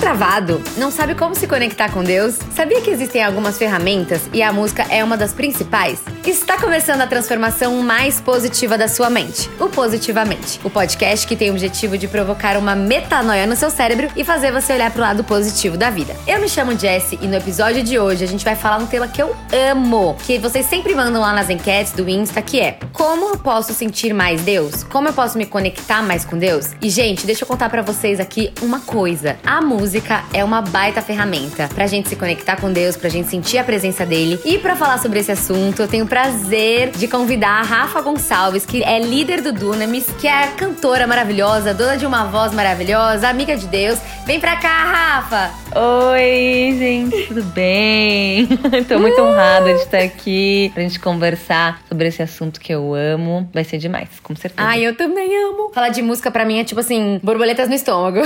travado? Não sabe como se conectar com Deus? Sabia que existem algumas ferramentas e a música é uma das principais? Está começando a transformação mais positiva da sua mente, o Positivamente, o podcast que tem o objetivo de provocar uma metanoia no seu cérebro e fazer você olhar para o lado positivo da vida. Eu me chamo Jessie e no episódio de hoje a gente vai falar um tema que eu amo, que vocês sempre mandam lá nas enquetes do Insta, que é: como eu posso sentir mais Deus? Como eu posso me conectar mais com Deus? E gente, deixa eu contar para vocês aqui uma coisa. A música é uma baita ferramenta pra gente se conectar com Deus, pra gente sentir a presença dele. E para falar sobre esse assunto, eu tenho prazer de convidar a Rafa Gonçalves, que é líder do Dunamis, que é cantora maravilhosa, dona de uma voz maravilhosa, amiga de Deus. Vem pra cá, Rafa! Oi, gente, tudo bem? Tô muito uh! honrada de estar aqui pra gente conversar sobre esse assunto que eu amo. Vai ser demais, com certeza. Ai, eu também amo. Falar de música pra mim é tipo assim, borboletas no estômago.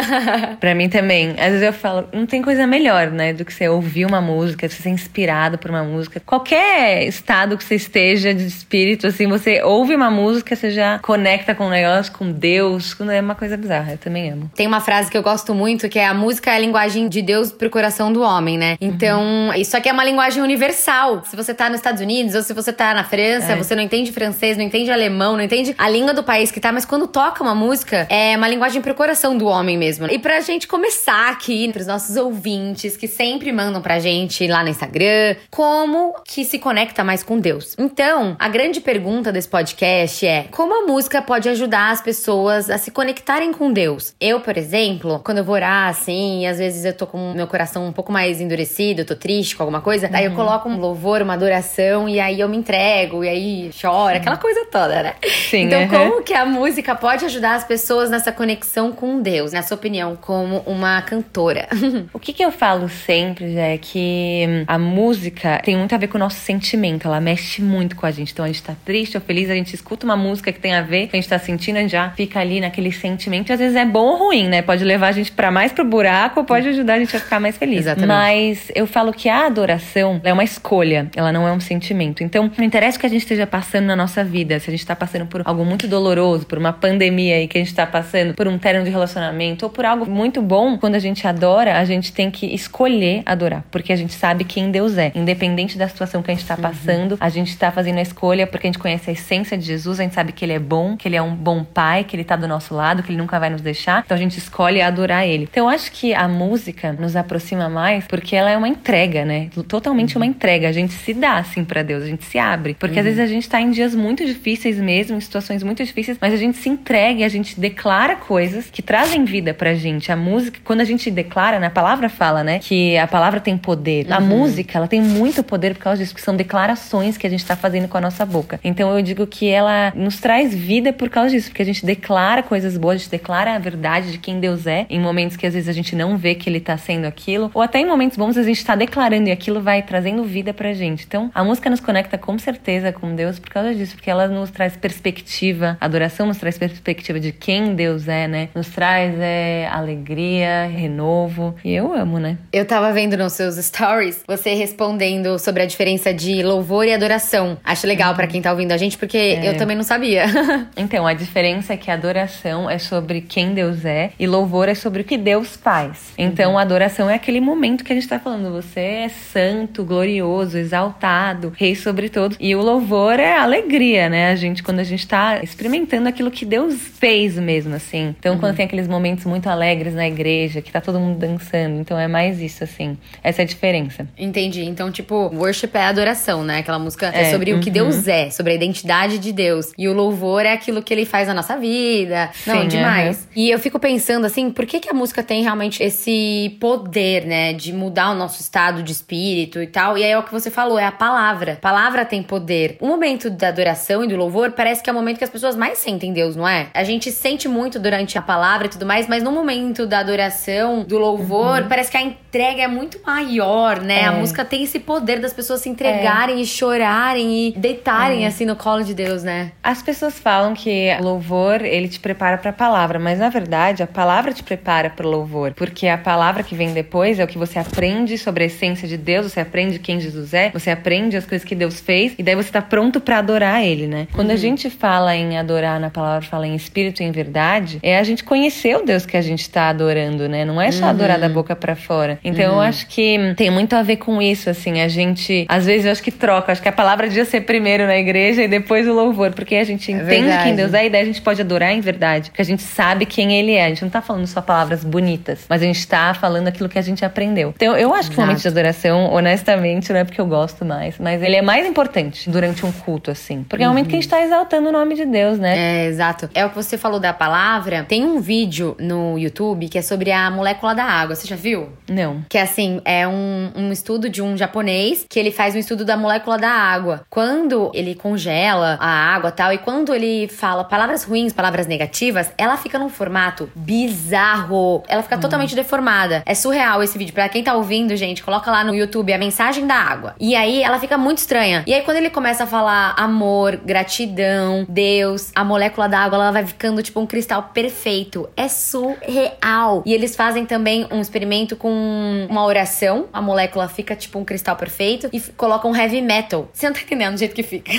pra mim também. Às vezes eu falo, não tem coisa melhor, né, do que você ouvir uma música, você ser inspirado por uma música. Qualquer estado que você esteja de espírito, assim, você ouve uma música, você já conecta com um negócio, com Deus, é uma coisa bizarra. Eu também amo. Tem uma frase que eu gosto muito, que é a música é a linguagem de Deus pro coração do homem, né? Então, uhum. isso aqui é uma linguagem universal. Se você tá nos Estados Unidos ou se você tá na França, é. você não entende francês, não entende alemão, não entende a língua do país que tá, mas quando toca uma música, é uma linguagem pro coração do homem mesmo. E pra gente começar aqui, pros nossos ouvintes que sempre mandam pra gente lá no Instagram, como que se conecta mais com Deus. Então, a grande pergunta desse podcast é: como a música pode ajudar as pessoas a se conectarem com Deus? Eu, por exemplo, quando eu vou orar assim, e às vezes eu tô com meu coração um pouco mais endurecido, eu tô triste com alguma coisa, daí eu uhum. coloco um louvor, uma adoração, e aí eu me entrego, e aí chora, aquela coisa toda, né? Sim, então, uhum. como que a música pode ajudar as pessoas nessa conexão com Deus, na sua opinião, como uma cantora? o que, que eu falo sempre é que a música tem muito a ver com o nosso sentimento, ela mexe muito com a gente. Então a gente tá triste ou feliz, a gente escuta uma música que tem a ver, que a gente tá sentindo, a gente já fica ali naquele sentimento. E às vezes é bom ou ruim, né? Pode levar a gente para mais pro buraco ou pode ajudar a gente a ficar mais feliz. Exatamente. Mas eu falo que a adoração é uma escolha, ela não é um sentimento. Então, não interessa o que a gente esteja passando na nossa vida, se a gente tá passando por algo muito doloroso, por uma pandemia aí que a gente tá passando, por um término de relacionamento ou por algo muito bom, quando a gente adora, a gente tem que escolher adorar, porque a gente sabe quem Deus é. Independente da situação que a gente tá uhum. Passando, a gente tá fazendo a escolha porque a gente conhece a essência de Jesus, a gente sabe que ele é bom, que ele é um bom pai, que ele tá do nosso lado, que ele nunca vai nos deixar. Então a gente escolhe adorar ele. Então eu acho que a música nos aproxima mais porque ela é uma entrega, né? Totalmente uma entrega. A gente se dá assim para Deus, a gente se abre. Porque uhum. às vezes a gente tá em dias muito difíceis mesmo, em situações muito difíceis, mas a gente se entrega e a gente declara coisas que trazem vida pra gente. A música, quando a gente declara, né, a palavra fala, né, que a palavra tem poder. Uhum. A música, ela tem muito poder por causa disso, porque são declarações que a gente tá fazendo com a nossa boca. Então eu digo que ela nos traz vida por causa disso, porque a gente declara coisas boas, a gente declara a verdade de quem Deus é, em momentos que às vezes a gente não vê que ele tá sendo aquilo, ou até em momentos bons a gente tá declarando e aquilo vai trazendo vida pra gente. Então a música nos conecta com certeza com Deus por causa disso, porque ela nos traz perspectiva, a adoração nos traz perspectiva de quem Deus é, né? Nos traz é, alegria, renovo. E eu amo, né? Eu tava vendo nos seus stories você respondendo sobre a diferença de louvor e adoração. Acho legal uhum. para quem tá ouvindo a gente, porque é. eu também não sabia. então, a diferença é que a adoração é sobre quem Deus é e louvor é sobre o que Deus faz. Então, uhum. a adoração é aquele momento que a gente tá falando. Você é santo, glorioso, exaltado, rei sobre todos. E o louvor é alegria, né? A gente, quando a gente tá experimentando aquilo que Deus fez mesmo, assim. Então, uhum. quando tem aqueles momentos muito alegres na igreja, que tá todo mundo dançando. Então, é mais isso, assim. Essa é a diferença. Entendi. Então, tipo, worship é adoração, né? Aquela música é, é sobre uhum. o que Deus uhum. é, sobre a identidade de Deus. E o louvor é aquilo que ele faz na nossa vida. Sim, Não, demais. Uhum. E eu fico pensando assim, por que, que a música tem realmente esse poder, né, de mudar o nosso estado de espírito e tal? E aí é o que você falou, é a palavra. A palavra tem poder. O momento da adoração e do louvor parece que é o momento que as pessoas mais sentem Deus, não é? A gente sente muito durante a palavra e tudo mais, mas no momento da adoração, do louvor, uhum. parece que a entrega é muito maior, né? É. A música tem esse poder das pessoas se entregarem e chorarem e deitarem assim no colo de Deus, né? As pessoas falam que louvor, ele te prepara para a palavra, mas na verdade a palavra te prepara para o louvor, porque a palavra que vem depois é o que você aprende sobre a essência de Deus, você aprende quem Jesus é, você aprende as coisas que Deus fez e daí você tá pronto para adorar ele, né? Quando uhum. a gente fala em adorar na palavra, fala em espírito e em verdade, é a gente conhecer o Deus que a gente tá adorando, né? Não é só uhum. adorar da boca para fora. Então uhum. eu acho que tem muito a ver com isso, assim, a gente às vezes eu acho que troca, acho que a palavra devia ser primeiro na igreja e depois o louvor, porque a gente é entende é quem Deus é e daí a gente pode adorar em verdade, porque a gente sabe quem ele é. A gente não tá falando só palavras bonitas, mas a gente tá falando aquilo que a gente aprendeu. Então eu acho que o momento de adoração, honestamente, não é porque eu gosto mais, mas ele é mais importante durante um culto, assim. Porque é o momento que a gente tá exaltando o nome de Deus, né? É, exato. É o que você falou da palavra. Tem um vídeo no YouTube que é sobre a molécula da água. Você já viu? Não. Que assim, é um, um estudo de um japonês que ele faz um estudo da molécula da água. Quando ele congela a água tal, e quando ele fala palavras ruins, palavras negativas, ela fica num formato bizarro. Ela fica hum. totalmente deformada. É surreal esse vídeo. Pra quem tá ouvindo, gente, coloca lá no YouTube a mensagem da água. E aí ela fica muito estranha. E aí quando ele começa a falar amor, gratidão, Deus, a molécula da água, ela vai ficando tipo um cristal perfeito. É surreal. E eles fazem também um experimento com uma oração. A molécula fica tipo um cristal perfeito e colocam heavy metal. Você não tá entendendo do jeito que fica.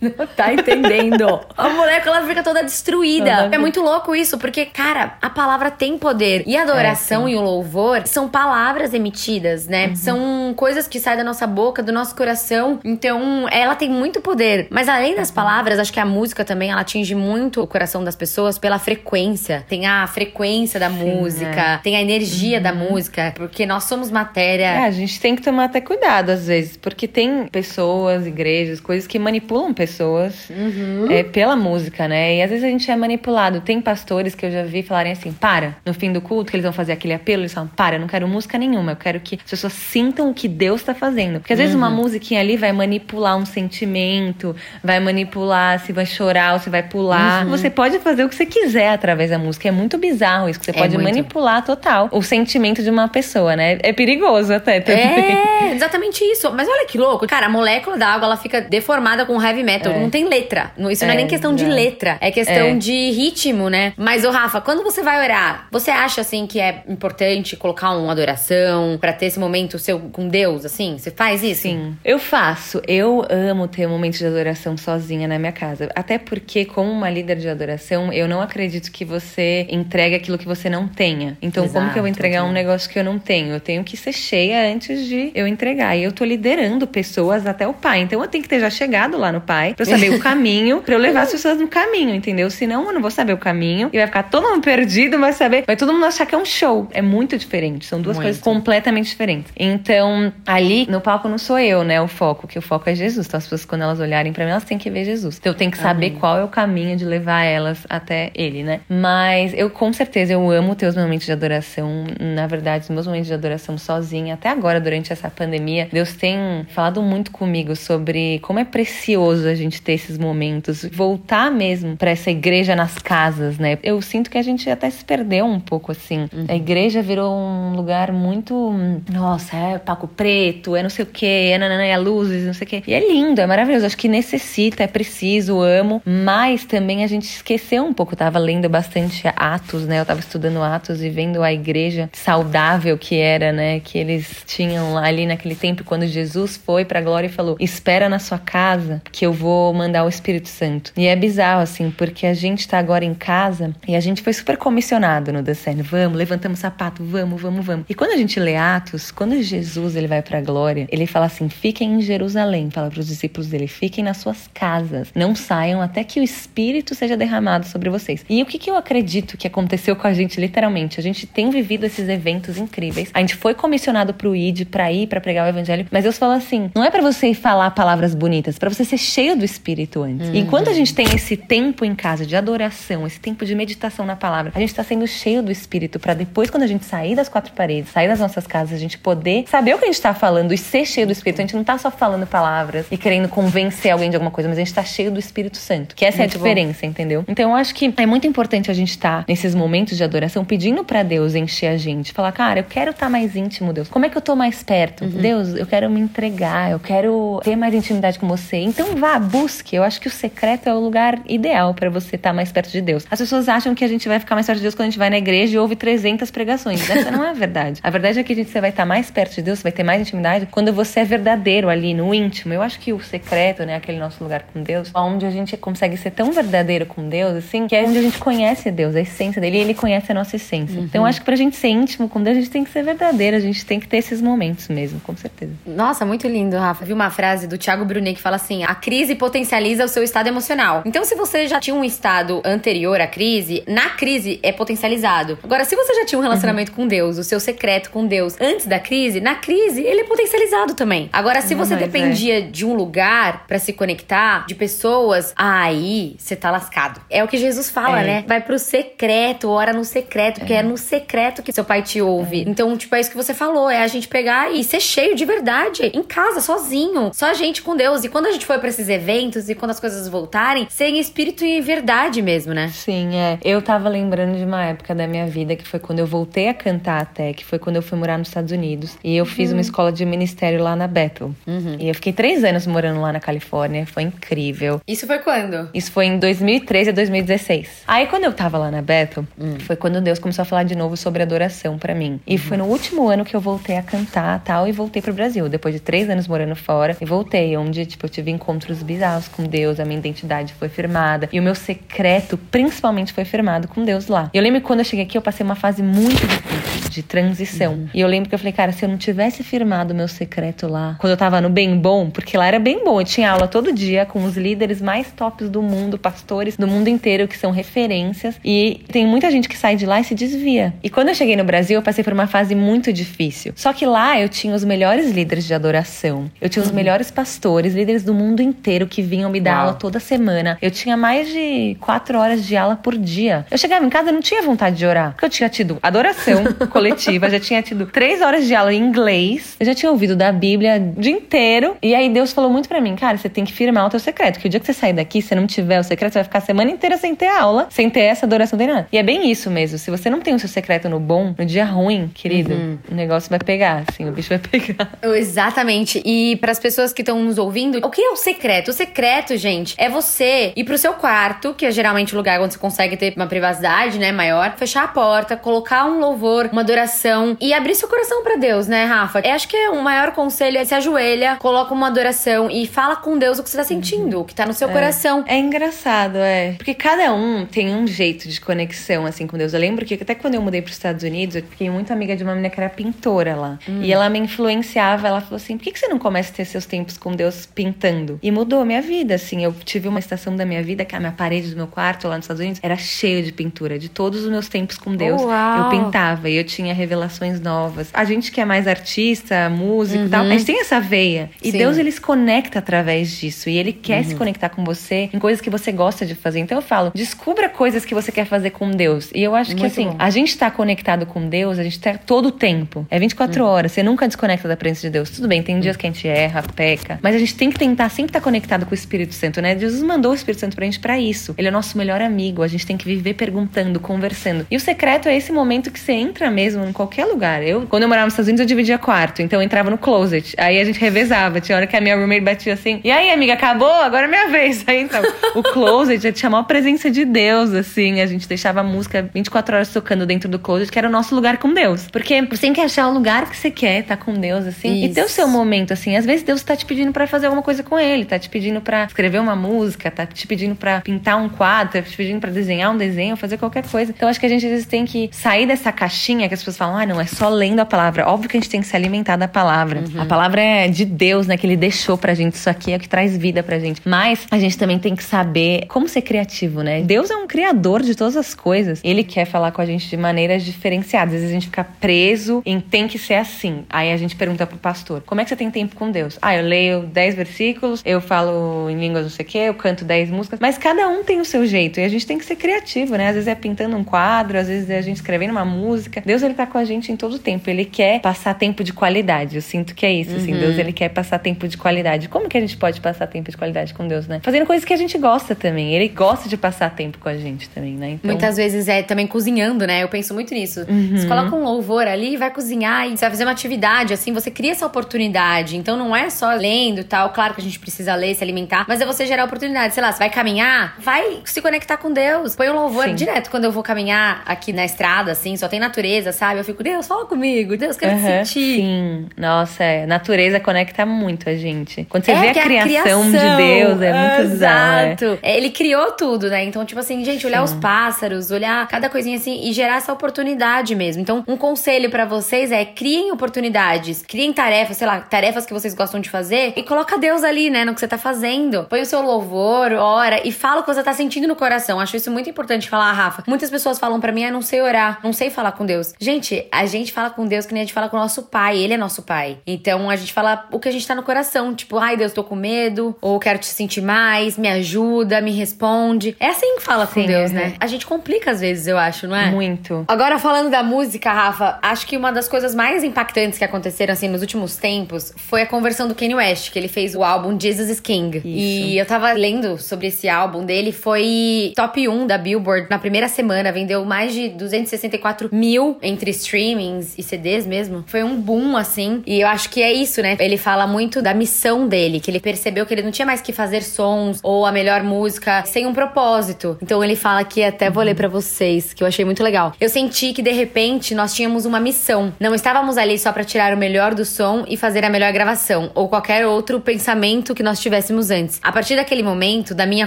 Não tá entendendo. a molécula fica toda destruída. É muito louco isso, porque, cara, a palavra tem poder. E a adoração é, e o louvor são palavras emitidas, né? Uhum. São coisas que saem da nossa boca, do nosso coração. Então, ela tem muito poder. Mas além das uhum. palavras, acho que a música também, ela atinge muito o coração das pessoas pela frequência. Tem a frequência da Sim, música, é. tem a energia uhum. da música, porque nós somos matéria. É, a gente tem que tomar até cuidado às vezes, porque tem pessoas, igrejas, coisas que manipulam pessoas pessoas uhum. é, pela música, né? E às vezes a gente é manipulado. Tem pastores que eu já vi falarem assim: para, no fim do culto, que eles vão fazer aquele apelo, eles falam: para, eu não quero música nenhuma, eu quero que as pessoas sintam o que Deus tá fazendo. Porque às vezes uma uhum. musiquinha ali vai manipular um sentimento, vai manipular se vai chorar ou se vai pular. Uhum. Você pode fazer o que você quiser através da música. É muito bizarro isso, que você é pode muito. manipular total o sentimento de uma pessoa, né? É perigoso até também. É, exatamente isso. Mas olha que louco. Cara, a molécula da água, ela fica deformada com heavy metal é. não tem letra. Isso não é, nem é, questão de letra, é questão é. de ritmo, né? Mas, ô Rafa, quando você vai orar, você acha, assim, que é importante colocar uma adoração para ter esse momento seu com Deus, assim? Você faz isso? Sim, eu faço. Eu amo ter um momento de adoração sozinha na minha casa. Até porque, como uma líder de adoração, eu não acredito que você entregue aquilo que você não tenha. Então, Exato, como que eu vou entregar um negócio que eu não tenho? Eu tenho que ser cheia antes de eu entregar. E eu tô liderando pessoas até o pai. Então, eu tenho que ter já chegado lá no pai pra eu saber o caminho, pra eu levar as pessoas no caminho, entendeu? Senão eu não vou saber o caminho e vai ficar todo mundo perdido, vai saber, vai todo mundo achar que é um show. É muito diferente, são duas muito. coisas completamente diferentes. Então, ali no palco não sou eu, né, o foco, que o foco é Jesus. Então as pessoas quando elas olharem para mim, elas têm que ver Jesus. Então eu tenho que saber Amém. qual é o caminho de levar elas até ele, né? Mas eu com certeza eu amo ter os momentos de adoração. Na verdade, os meus momentos de adoração sozinha, até agora durante essa pandemia, Deus tem falado muito comigo sobre como é precioso a gente ter esses momentos, voltar mesmo para essa igreja nas casas, né? Eu sinto que a gente até se perdeu um pouco assim. Uhum. A igreja virou um lugar muito, nossa, é paco preto, é não sei o quê, é nanana, é luzes, não sei o quê. E é lindo, é maravilhoso. Acho que necessita, é preciso, amo, mas também a gente esqueceu um pouco. Eu tava lendo bastante Atos, né? Eu tava estudando Atos e vendo a igreja saudável que era, né? Que eles tinham ali naquele tempo quando Jesus foi para glória e falou: "Espera na sua casa, que eu vou mandar o Espírito Santo. E é bizarro, assim, porque a gente tá agora em casa e a gente foi super comissionado no Decene. Vamos, levantamos sapato, vamos, vamos, vamos. E quando a gente lê Atos, quando Jesus ele vai pra glória, ele fala assim: fiquem em Jerusalém, fala para os discípulos dele, fiquem nas suas casas, não saiam até que o Espírito seja derramado sobre vocês. E o que, que eu acredito que aconteceu com a gente, literalmente? A gente tem vivido esses eventos incríveis. A gente foi comissionado pro ID, pra ir, pra pregar o evangelho, mas Deus falou assim: não é para você falar palavras bonitas, para você ser cheio do Espírito antes. Uhum. Enquanto a gente tem esse tempo em casa de adoração, esse tempo de meditação na palavra, a gente está sendo cheio do Espírito para depois, quando a gente sair das quatro paredes, sair das nossas casas, a gente poder saber o que a gente está falando e ser cheio do Espírito. A gente não está só falando palavras e querendo convencer alguém de alguma coisa, mas a gente está cheio do Espírito Santo. Que essa muito é a diferença, bom. entendeu? Então eu acho que é muito importante a gente estar tá nesses momentos de adoração pedindo para Deus encher a gente. Falar, cara, eu quero estar tá mais íntimo, Deus. Como é que eu tô mais perto? Uhum. Deus, eu quero me entregar, eu quero quero ter mais intimidade com você. Então vá, busque. Eu acho que o secreto é o lugar ideal para você estar tá mais perto de Deus. As pessoas acham que a gente vai ficar mais perto de Deus quando a gente vai na igreja e ouve 300 pregações. Essa não é a verdade. A verdade é que a gente, você vai estar tá mais perto de Deus, você vai ter mais intimidade quando você é verdadeiro ali no íntimo. Eu acho que o secreto, né, aquele nosso lugar com Deus, onde a gente consegue ser tão verdadeiro com Deus, assim, que é onde a gente conhece Deus, a essência dele, e ele conhece a nossa essência. Uhum. Então eu acho que pra gente ser íntimo com Deus, a gente tem que ser verdadeiro, a gente tem que ter esses momentos mesmo, com certeza. Nossa, muito lindo, Rafa. Vi uma frase do Thiago Brunet que fala assim: a crise potencializa o seu estado emocional. Então, se você já tinha um estado anterior à crise, na crise é potencializado. Agora, se você já tinha um relacionamento uhum. com Deus, o seu secreto com Deus antes da crise, na crise ele é potencializado também. Agora, se você dependia é. de um lugar para se conectar, de pessoas, aí você tá lascado. É o que Jesus fala, é. né? Vai pro secreto, ora no secreto, porque é. é no secreto que seu pai te ouve. É. Então, tipo, é isso que você falou, é a gente pegar e ser cheio de verdade, em casa, sozinho, só a gente com Deus. E quando a gente for para esses eventos e quando as coisas voltarem, ser em espírito e em verdade mesmo, né? Sim, é. Eu tava lembrando de uma época da minha vida que foi quando eu voltei a cantar até, que foi quando eu fui morar nos Estados Unidos. E eu fiz uhum. uma escola de ministério lá na Bethel. Uhum. E eu fiquei três anos morando lá na Califórnia. Foi incrível. Isso foi quando? Isso foi em 2013 a 2016. Aí quando eu tava lá na Bethel, uhum. foi quando Deus começou a falar de novo sobre adoração para mim. E foi no último ano que eu voltei a cantar tal e voltei pro Brasil. Depois de três anos morando fora, e voltei, onde, tipo, eu tive encontros bizarros com Deus, a minha identidade foi firmada. E o meu secreto, principalmente, foi firmado com Deus lá. Eu lembro que quando eu cheguei aqui, eu passei uma fase muito difícil de transição. Uhum. E eu lembro que eu falei, cara, se eu não tivesse firmado o meu secreto lá, quando eu tava no bem bom, porque lá era bem bom, eu tinha aula todo dia com os líderes mais tops do mundo, pastores do mundo inteiro, que são referências. E tem muita gente que sai de lá e se desvia. E quando eu cheguei no Brasil, eu passei por uma fase muito difícil. Só que lá eu tinha os melhores líderes de adoração. Eu tinha os uhum. melhores pastores, líderes do mundo inteiro que vinham me dar Uau. aula toda semana. Eu tinha mais de quatro horas de aula por dia. Eu chegava em casa e não tinha vontade de orar. Porque eu tinha tido adoração coletiva, já tinha tido três horas de aula em inglês, eu já tinha ouvido da Bíblia o dia inteiro. E aí Deus falou muito para mim, cara, você tem que firmar o teu secreto. Que o dia que você sair daqui, se não tiver o secreto, você vai ficar a semana inteira sem ter aula, sem ter essa adoração, sem nada. E é bem isso mesmo. Se você não tem o seu secreto no bom, no dia ruim, querido, uhum. o negócio vai pegar, assim, o bicho vai pegar. Exatamente. E para as pessoas que estão nos ouvindo, o que é o secreto? O secreto, gente, é você ir pro seu quarto, que é geralmente o lugar onde você consegue ter uma privacidade, né, maior, fechar a porta, colocar um louvor, uma adoração e abrir seu coração para Deus, né, Rafa? Eu acho que o maior conselho é se ajoelha, coloca uma adoração e fala com Deus o que você tá sentindo, o que tá no seu é. coração. É engraçado, é. Porque cada um tem um jeito de conexão, assim, com Deus. Eu lembro que até quando eu mudei pros Estados Unidos, eu fiquei muito amiga de uma menina que era pintora lá. Hum. E ela me influenciava, ela falou assim: por que, que você não começa a ter seus tempos com Deus pintando? E mudou a minha vida, assim. Eu tive uma estação da minha vida que a minha parede do meu quarto lá nos Estados Unidos era cheia de pintura. De todos os meus tempos com Deus, Uau. eu pintava e eu tinha revelações novas. A gente que é mais artista, músico e uhum. tal, a gente tem essa veia. E Sim. Deus, ele se conecta através disso. E ele quer uhum. se conectar com você em coisas que você gosta de fazer. Então eu falo, descubra coisas que você quer fazer com Deus. E eu acho Muito que assim, bom. a gente tá conectado com Deus, a gente tá todo o tempo. É 24 uhum. horas. Você nunca desconecta da presença de Deus. Tudo bem, tem dias que a gente erra, peca. Mas a gente tem que tentar sempre estar tá conectado com o Espírito Santo, né? Jesus mandou o Espírito Santo pra gente pra isso. Ele é o nosso melhor amigo. A gente tem que viver perguntando, conversando. E o secreto é esse momento que você entra mesmo em qualquer lugar. Eu, quando eu morava nos Estados Unidos, eu dividia quarto. Então eu entrava no closet. Aí a gente revezava. Tinha hora que a minha roommate batia assim. E aí, amiga, acabou? Agora é minha vez. Aí então, o closet já tinha a maior presença de Deus, assim. A gente deixava a música 24 horas tocando dentro do closet, que era o nosso lugar com Deus. Porque você tem que achar o lugar que você quer estar tá com Deus, assim. Isso. E ter o seu momento, assim. Às vezes Deus tá te pedindo para fazer alguma coisa com ele. Tá te pedindo para escrever uma música. Tá te pedindo para pintar um quadro. Tá te pedindo para desenhar um desenho, fazer qualquer coisa. Então acho que a gente às vezes tem que sair dessa caixinha que as pessoas falam, ah, não, é só lendo a palavra. Óbvio que a gente tem que se alimentar da palavra. Uhum. A palavra é de Deus, né? Que ele deixou pra gente. Isso aqui é o que traz vida pra gente. Mas a gente também tem que saber como ser criativo, né? Deus é um criador de todas as coisas. Ele quer falar com a gente de maneiras diferenciadas. Às vezes a gente fica preso em tem que ser assim. Aí a gente pergunta pro pastor: como é que você tem tempo com Deus? Ah, eu leio 10 versículos, eu falo em línguas não sei o quê, eu canto 10 músicas. Mas cada um tem o seu jeito. E a gente tem que ser criativo, né? Às vezes é pintando um quadro, às vezes é a gente escrevendo uma música. Deus ele tá com a gente em todo o tempo. Ele quer passar tempo de qualidade. Eu sinto que é isso, assim. Uhum. Deus, ele quer passar tempo de qualidade. Como que a gente pode passar tempo de qualidade com Deus, né? Fazendo coisas que a gente gosta também. Ele gosta de passar tempo com a gente também, né? Então, Muitas vezes é também cozinhando, né? Eu penso muito nisso. Você coloca um louvor ali, vai cozinhar e você vai fazer uma atividade, assim, você cria essa oportunidade. Então não é só lendo e tal. Claro que a gente precisa ler, se alimentar, mas é você gerar oportunidade. Sei lá, você vai caminhar, vai se conectar com Deus. Põe um louvor Sim. direto quando eu vou caminhar aqui na estrada, assim, só tem natureza, sabe? Eu fico, Deus, fala comigo, Deus, quero te Aham, sentir. Sim, nossa, é. Natureza conecta muito a gente. Quando você É, vê a que criação, de Deus, é muito bizarro. né? Exato. É, Ele criou tudo, né? Então, tipo assim, gente, olhar os pássaros, olhar cada coisinha assim e gerar essa oportunidade mesmo. Então, um conselho pra vocês é criem oportunidades, criem tarefas, sei lá, tarefas que vocês gostam de fazer e coloca Deus ali, né, no que você tá fazendo. Põe o seu louvor, ora e fala o que você tá sentindo no coração. Acho isso muito importante falar, Rafa. Muitas pessoas falam pra mim, ah, não sei orar, não sei falar com Deus. Gente, a gente fala com Deus que nem a gente fala com o nosso pai, ele é nosso pai. Então, a gente fala o que a gente tá no coração, tipo, ai, Deus, tô com medo, ou quero te sentir mais, me ajuda, me responde. É assim que fala com Sim, Deus, é. né? A gente complica às vezes, eu acho, não é? Muito. Agora, falando da música, Rafa, acho que uma das coisas mais impactantes que aconteceram, assim, nos últimos tempos foi a conversão do Kanye West, que ele fez o álbum Jesus is King. E eu tava lendo sobre esse álbum dele, foi top 1 da Billboard na primeira semana, vendeu mais de 264 mil entre streamings e CDs mesmo. Foi um boom, assim, e eu acho que é isso, né? Ele fala muito da missão dele, que ele percebeu que ele não tinha mais que fazer sons ou a melhor música sem um propósito. Então ele fala que até vou ler pra vocês, que eu achei muito legal. Eu senti que de repente nós tínhamos uma missão. Não estávamos ali só pra tirar o melhor do som e fazer a melhor gravação ou qualquer outro pensamento que nós tivéssemos antes. A partir daquele momento da minha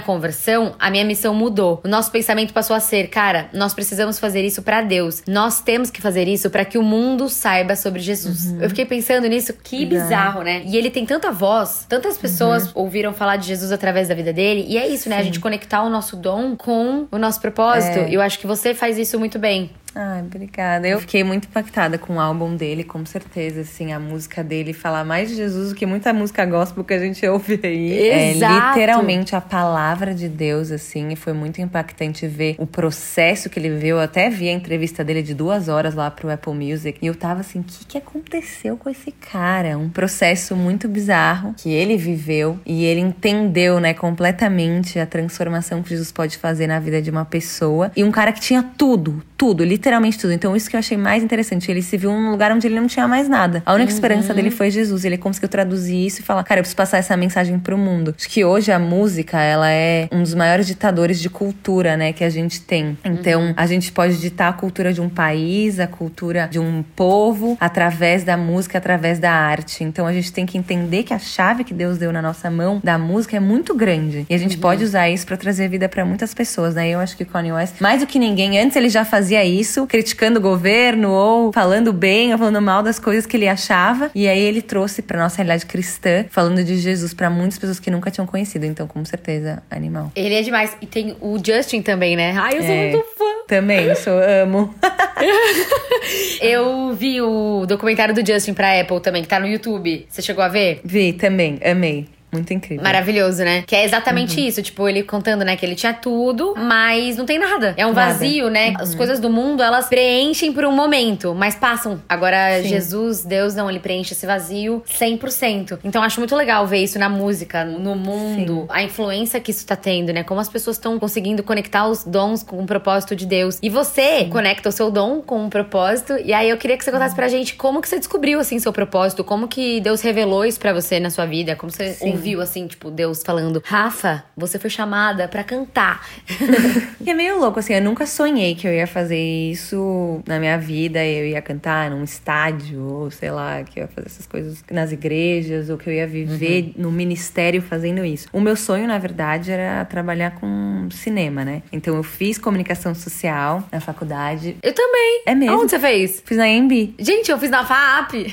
conversão, a minha missão mudou. O nosso pensamento passou a ser, cara, nós precisamos fazer isso pra Deus. Nós temos que fazer isso pra que o mundo saiba sobre Jesus. Eu fiquei pensando nisso, que bizarro, né? E ele tem tanta voz, tantas pessoas ouviram falar de Jesus através da vida dele, e é isso, né? A gente conectar o nosso dom com o nosso propósito. É. E eu acho que você faz isso muito bem. Ai, obrigada. Eu fiquei muito impactada com o álbum dele, com certeza, assim, a música dele fala mais de Jesus do que muita música gospel que a gente ouve aí. Exato. É literalmente a palavra de Deus, assim, e foi muito impactante ver o processo que ele viveu. Eu até vi a entrevista dele de duas horas lá pro Apple Music, e eu tava assim, o que, que aconteceu com esse cara? Um processo muito bizarro que ele viveu e ele entendeu, né, completamente a transformação que Jesus pode fazer na vida de uma pessoa. E um cara que tinha tudo, tudo, literalmente tudo. Então, isso que eu achei mais interessante. Ele se viu num lugar onde ele não tinha mais nada. A única esperança dele foi Jesus. Ele conseguiu traduzir isso e falar: Cara, eu preciso passar essa mensagem pro mundo. Acho que hoje a música, ela é um dos maiores ditadores de cultura, né, que a gente tem. Então, a gente pode ditar a cultura de um país, a cultura de um povo, através da música, através da arte. Então, a gente tem que entender que a chave que Deus deu na nossa mão da música é muito grande. E a gente pode usar isso pra trazer vida pra muitas pessoas, né? Eu acho que o Kanye West, mais do que ninguém, antes ele já fazia isso, criticando o governo ou falando bem ou falando mal das coisas que ele achava. E aí ele trouxe pra nossa realidade cristã, falando de Jesus pra muitas pessoas que nunca tinham conhecido. Então, com certeza, animal. Ele é demais. E tem o Justin também, né? Ai, eu sou É. muito fã. Também, sou amo. Eu vi o documentário do Justin pra Apple também, que tá no YouTube. Você chegou a ver? Vi, também, amei. Muito incrível. Maravilhoso, né? Que é exatamente Uhum. isso. Tipo, ele contando, né, que ele tinha tudo, mas não tem nada. É um Nada. vazio, né? Uhum. As coisas do mundo, elas preenchem por um momento, mas passam. Agora, Sim. Jesus, Deus, não, ele preenche esse vazio 100%. Então, acho muito legal ver isso na música, no mundo, a influência que isso tá tendo, né? Como as pessoas estão conseguindo conectar os dons com o propósito de Deus. E você conecta o seu dom com um propósito. E aí, eu queria que você contasse pra gente como que você descobriu, assim, seu propósito, como que Deus revelou isso pra você na sua vida, como você Sim. Ouviu, assim, tipo, Deus falando: Rafa, você foi chamada pra cantar. E é meio louco, assim, eu nunca sonhei que eu ia fazer isso na minha vida, eu ia cantar num estádio, ou sei lá, que eu ia fazer essas coisas nas igrejas, ou que eu ia viver no ministério fazendo isso. O meu sonho, na verdade, era trabalhar com cinema, né? Então eu fiz comunicação social na faculdade. Eu também. É mesmo? Onde você fez? Fiz na EMB. Gente, eu fiz na FAP.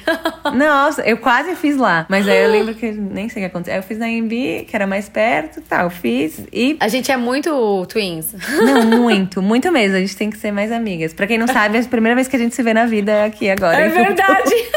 Nossa, eu quase fiz lá. Mas aí eu lembro que nem sei o que aconteceu. Eu fiz na EMB, que era mais perto, tal. Eu fiz e A gente é muito twins. Não, muito, muito mesmo. A gente tem que ser mais amigas. Pra quem não sabe, é a primeira vez que a gente se vê na vida é aqui agora. É verdade.